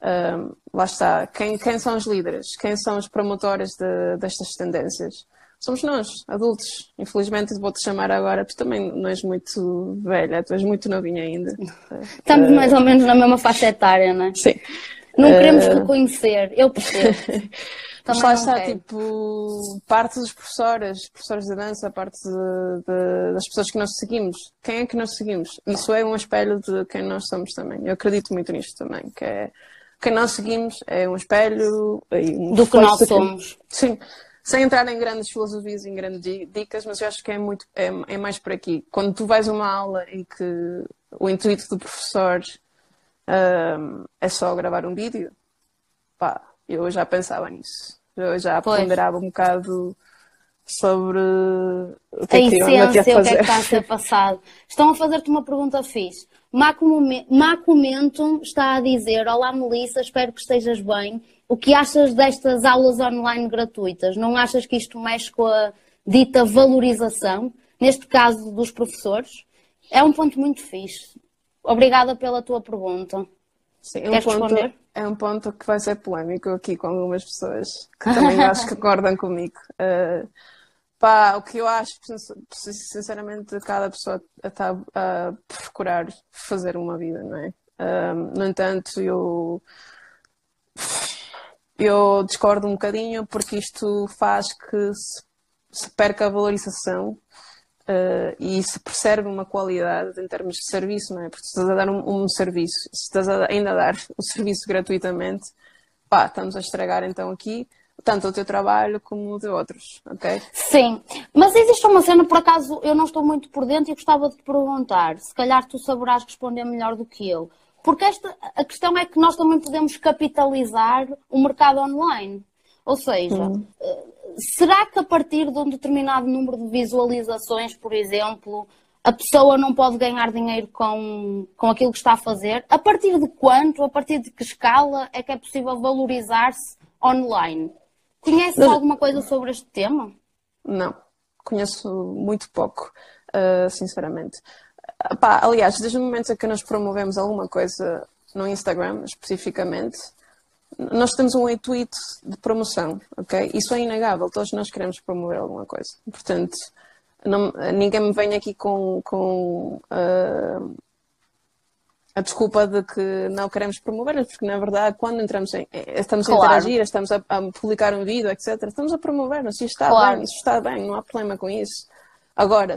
Um, lá está, quem, quem são os líderes? Quem são os promotores de, destas tendências? Somos nós, adultos. Infelizmente vou-te chamar agora, tu também não és muito velha, tu és muito novinha ainda. Estamos uh, mais ou menos na mesma faixa etária, não é? Sim. Não uh, queremos reconhecer, eu percebo. Mas lá está, tipo, parte dos professores, professores de dança, parte de, de, das pessoas que nós seguimos. Quem é que nós seguimos? Isso é um espelho de quem nós somos também. Eu acredito muito nisto também, que é quem nós seguimos é um espelho um do que nós somos. Sim, sem entrar em grandes filosofias em grandes dicas, mas eu acho que é muito é, é, mais por aqui. Quando tu vais a uma aula em que o intuito do professor um, é só gravar um vídeo, pá, eu já pensava nisso. Eu já pois. ponderava um bocado sobre o que a é que essência, o que é que está a ser passado. Estão a fazer-te uma pergunta fixe. Macomentum está a dizer: Olá Melissa, espero que estejas bem. O que achas destas aulas online gratuitas? Não achas que isto mexe com a dita valorização, neste caso dos professores? É um ponto muito fixe. Obrigada pela tua pergunta. Sim, é um ponto, responder? É um ponto que vai ser polémico aqui com algumas pessoas que também acho que concordam comigo. Uh, Pá, o que eu acho, sinceramente, cada pessoa está a procurar fazer uma vida, não é? Um, no entanto, eu, eu discordo um bocadinho porque isto faz que se, se perca a valorização uh, e se percebe uma qualidade em termos de serviço, não é? Porque se estás a dar um, um serviço, se estás a, ainda a dar o serviço gratuitamente, pá, estamos a estragar então aqui tanto o teu trabalho como o de outros, ok? Sim, mas existe uma cena, por acaso, eu não estou muito por dentro e gostava de te perguntar, se calhar tu saberás responder melhor do que eu. Porque esta, a questão é que nós também podemos capitalizar o mercado online. Ou seja, hum. será que a partir de um determinado número de visualizações, por exemplo, a pessoa não pode ganhar dinheiro com, com aquilo que está a fazer? A partir de quanto, a partir de que escala é que é possível valorizar-se online? Conheces alguma coisa sobre este tema? Não, conheço muito pouco, uh, sinceramente. Pá, aliás, desde o momento em que nós promovemos alguma coisa no Instagram, especificamente, nós temos um intuito de promoção, ok? Isso é inegável, todos nós queremos promover alguma coisa. Portanto, não, ninguém me vem aqui com, com uh, a desculpa de que não queremos promover, porque na verdade, quando entramos em, eh, estamos claro. a interagir, estamos a, a, publicar um vídeo, etc., estamos a promover-nos. Isso está claro. bem, isso está bem, não há problema com isso. Agora,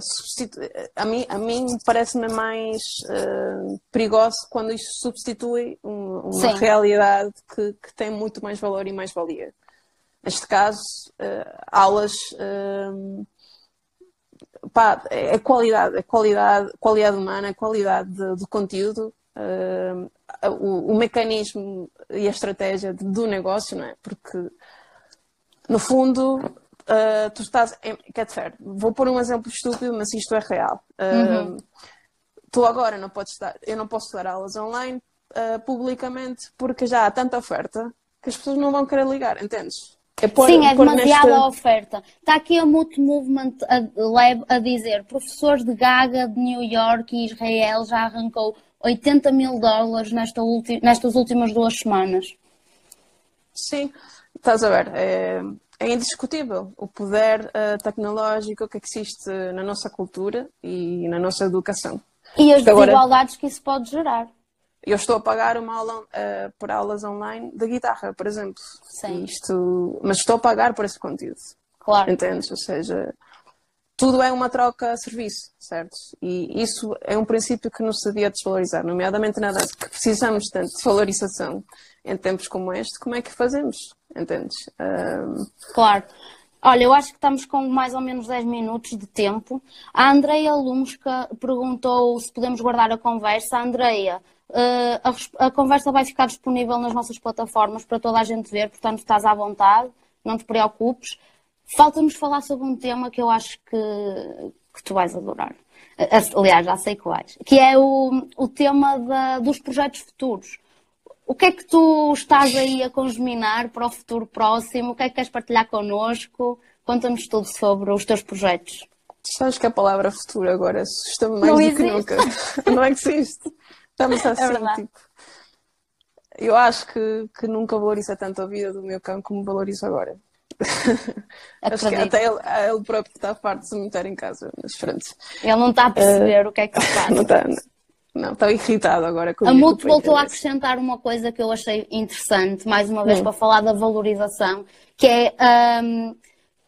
a mim, a mim parece-me mais uh, perigoso quando isso substitui um, uma Sim. realidade que, que, tem muito mais valor e mais valia. Neste caso, uh, aulas. Uh, pá, é qualidade, é qualidade, qualidade humana, é qualidade de, do conteúdo, o, o, mecanismo e a estratégia do negócio, não é? Porque, no fundo, uh, tu estás. Em, quer dizer, vou pôr um exemplo estúpido, mas isto é real. Uh, uhum. Tu agora não podes dar, eu não posso dar aulas online uh, publicamente porque já há tanta oferta que as pessoas não vão querer ligar, entendes? É pôr, Sim, é demasiada nesta... oferta. Está aqui a Moot Movement Lab a dizer: professores de Gaga, de New York e Israel já arrancou 80 mil dólares nesta nestas últimas duas semanas. Sim, estás a ver. É, é indiscutível o poder uh, tecnológico que existe na nossa cultura e na nossa educação. E as desigualdades agora, que isso pode gerar. Eu estou a pagar uma aula uh, por aulas online de guitarra, por exemplo. Sim. Isto, mas estou a pagar por esse conteúdo. Claro. Entendes? Ou seja, tudo é uma troca serviço, certo? E isso é um princípio que não se devia desvalorizar, nomeadamente nada que precisamos tanto de valorização em tempos como este, como é que fazemos? Entendes? Um... Claro. Olha, eu acho que estamos com mais ou menos 10 minutos de tempo. A Andreia Lumska perguntou se podemos guardar a conversa. A Andreia, a, conversa vai ficar disponível nas nossas plataformas para toda a gente ver, portanto estás à vontade, não te preocupes. Falta-nos falar sobre um tema que eu acho que, que tu vais adorar. Aliás, já sei que vais. Que é o, o tema da, dos projetos futuros. O que é que tu estás aí a congeminar para o futuro próximo? O que é que queres partilhar connosco? Conta-nos tudo sobre os teus projetos. Sabes que a palavra futuro agora assusta-me mais não do existe. que nunca. não existe. Estamos assim, é tipo. Eu acho que, que nunca valoriza tanto a vida do meu cão como valorizo agora. acho que até ele, ele próprio está farto de se meter em casa, mas pronto. Ele não está a perceber uh, o que é que faz. Não está, não, estou irritado agora com A Muto voltou a acrescentar uma coisa que eu achei interessante, mais uma vez, hum. para falar da valorização, que é um,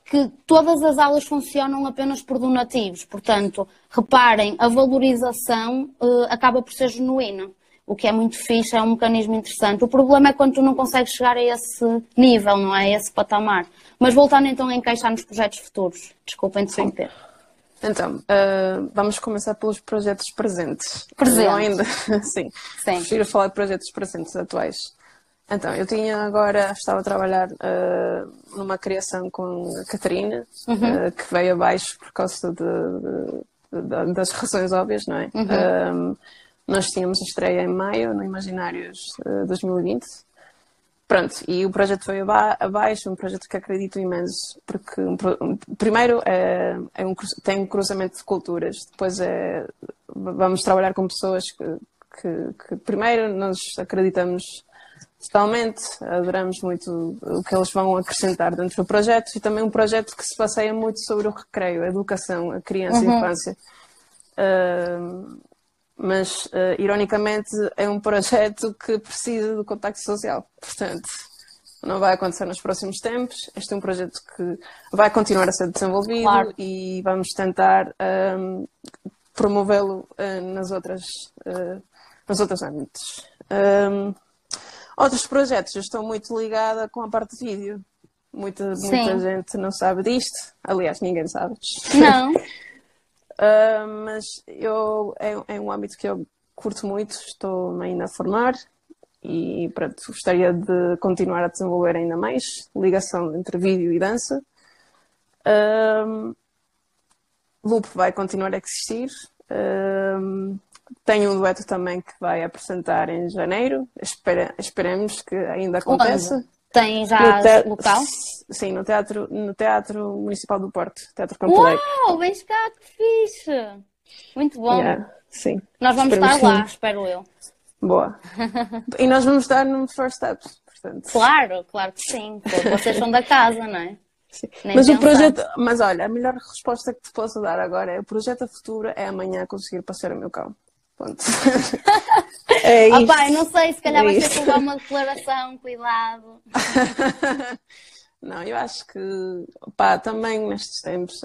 que todas as aulas funcionam apenas por donativos. Portanto, reparem, a valorização uh, acaba por ser genuína. O que é muito fixe, é um mecanismo interessante. O problema é quando tu não consegues chegar a esse nível, não é? A esse patamar. Mas voltando então a encaixar nos projetos futuros. Desculpa interromper. Sim. Então, uh, vamos começar pelos projetos presentes. Presentes. ainda, sim. sim. Prefiro falar de projetos presentes atuais. Então, eu tinha agora, estava a trabalhar uh, numa criação com a Catarina, uhum. uh, que veio abaixo por causa de, de, de, das razões óbvias, não é? Uhum. Nós tínhamos a estreia em maio, no Imaginários 2020. Pronto, e o projeto foi abaixo, um projeto que acredito imenso, porque um, primeiro é, é um, tem um cruzamento de culturas, depois é, vamos trabalhar com pessoas que, que, que primeiro nós acreditamos totalmente, adoramos muito o que eles vão acrescentar dentro do projeto e também um projeto que se passeia muito sobre o recreio, a educação, a criança uhum. e a infância. Uh, mas uh, ironicamente é um projeto que precisa do contacto social. Portanto, não vai acontecer nos próximos tempos. Este é um projeto que vai continuar a ser desenvolvido claro. e vamos tentar um, ehm, promovê-lo uh, nas outras uh, nos outros âmbitos. Um, ehm, outros projetos, eu estou muito ligada com a parte de vídeo. Muita, muita gente não sabe disto. Aliás, ninguém sabe. Não. Uh, mas eu, é, é, um âmbito que eu curto muito, estou ainda a formar e pronto, gostaria de continuar a desenvolver ainda mais ligação entre vídeo e dança. Uh, Loop vai continuar a existir. Uh, tenho um dueto também que vai apresentar em janeiro. Espera, esperemos que ainda aconteça. Tem já te... local? Sim, no teatro, no teatro Municipal do Porto, Teatro Campo Uau, vens cá, que fixe! Muito bom. Yeah, sim. Nós vamos Esperemos estar lá, sim. espero eu. Boa. E nós vamos dar no First Steps, portanto. Claro, claro que sim. Vocês são da casa, não é? Mas o projeto, mas olha, a melhor resposta que te posso dar agora é o projeto a futuro é amanhã conseguir passear o meu cão. Ponto. é isso. Opa, não sei, se calhar é vai ter que levar uma declaração, cuidado. não, eu acho que, pá, também nestes tempos,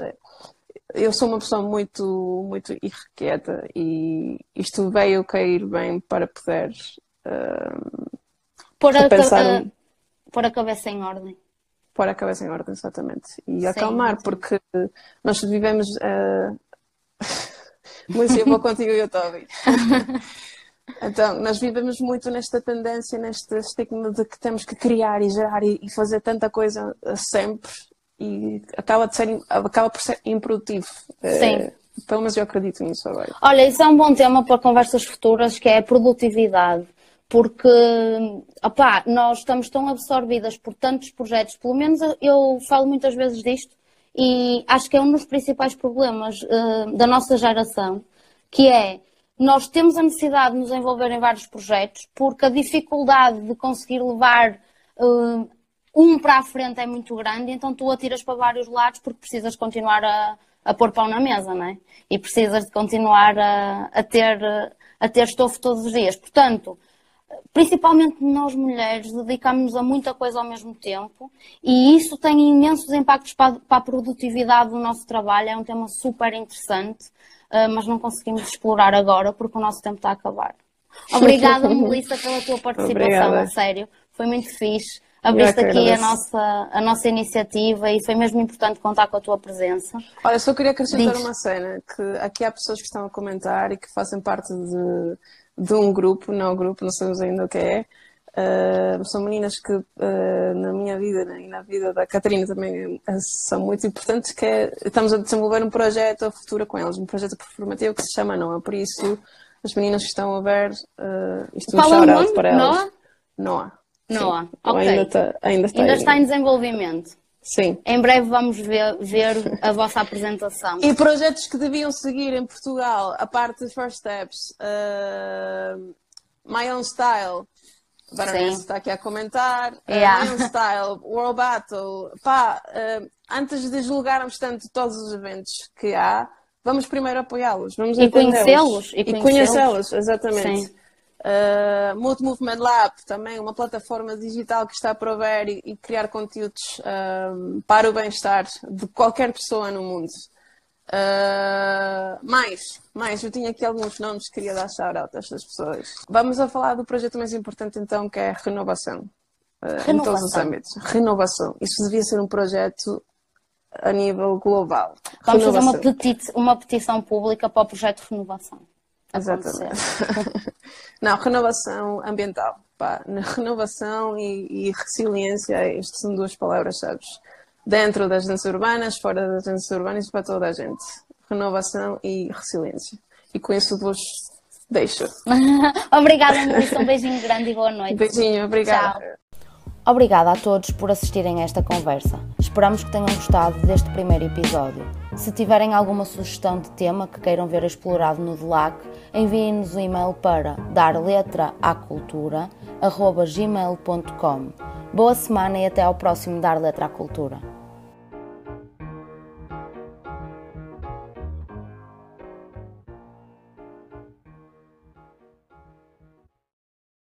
eu sou uma pessoa muito, muito irrequieta e isto veio cair bem para poder uh, pôr, a, pensar... a, pôr a cabeça em ordem pôr a cabeça em ordem, exatamente. E sim, acalmar, sim. porque nós vivemos. Uh... muito eu vou contigo e eu estou Então, nós vivemos muito nesta tendência, neste estigma de que temos que criar e gerar e, fazer tanta coisa sempre e acaba, de ser, acaba por ser improdutivo. Eh, sim. Pelo menos eu acredito nisso agora. Olha, isso é um bom tema para conversas futuras, que é a produtividade porque opá, nós estamos tão absorvidas por tantos projetos, pelo menos eu falo muitas vezes disto, e acho que é um dos principais problemas uh, da nossa geração, que é nós temos a necessidade de nos envolver em vários projetos, porque a dificuldade de conseguir levar uh, um para a frente é muito grande, então tu atiras para vários lados porque precisas continuar a, a pôr pão na mesa, não é? E precisas de continuar a, a ter, a ter estofo todos os dias. Portanto, principalmente nós mulheres, dedicamos-nos a muita coisa ao mesmo tempo e isso tem imensos impactos para, a produtividade do nosso trabalho. É um tema super interessante, eh, mas não conseguimos explorar agora porque o nosso tempo está a acabar. Obrigada, Melissa, pela tua participação, Obrigada. a sério. Foi muito fixe. Abriste aqui a nossa, a nossa iniciativa e foi mesmo importante contar com a tua presença. Olha, só queria acrescentar Diz. uma cena, que aqui há pessoas que estão a comentar e que fazem parte de de um grupo, não grupo, não sabemos ainda o que é. Uh, são meninas que uh, na minha vida né, e na vida da Catarina também uh, são muito importantes que é, estamos a desenvolver um projeto a futuro com elas, um projeto performativo que se chama Noa, por isso as meninas que estão a ver isto é um shout para elas. Noa? Noa, Noa, ok. Ainda, tá, ainda, está, ainda está em desenvolvimento. Sim. Em breve vamos ver, ver a vossa apresentação. E projetos que deviam seguir em Portugal, a parte de First Steps, uh, My Own Style, Baroness está aqui a comentar, uh, yeah. My Own Style, World Battle, pá, uh, antes de julgarmos tanto todos os eventos que há, vamos primeiro apoiá-los, vamos e conhecê-los. E conhecê-los, exatamente. Sim. Uh, Mood Movement Lab, também uma plataforma digital que está a prover e, e criar conteúdos uh, para o bem-estar de qualquer pessoa no mundo. Uh, mais, mais, eu tinha aqui alguns nomes que queria dar shout-out a estas pessoas. Vamos a falar do projeto mais importante então, que é a renovação. renovação. Em todos os âmbitos. Renovação. Isso devia ser um projeto a nível global. Vamos renovação. fazer uma, peti uma petição pública para o projeto de renovação. Exatamente. Não, renovação ambiental. Pá, renovação e, e resiliência, estas são duas palavras-chave. Dentro das danças urbanas, fora das danças urbanas, para toda a gente. Renovação e resiliência. E com isso vos deixo. obrigada, Melissa. Um beijinho grande e boa noite. Beijinho, obrigada. Tchau. Obrigada a todos por assistirem a esta conversa. Esperamos que tenham gostado deste primeiro episódio. Se tiverem alguma sugestão de tema que queiram ver explorado no DELAC, enviem-nos um e-mail para darletraacultura.gmail.com Boa semana e até ao próximo Dar Letra à Cultura.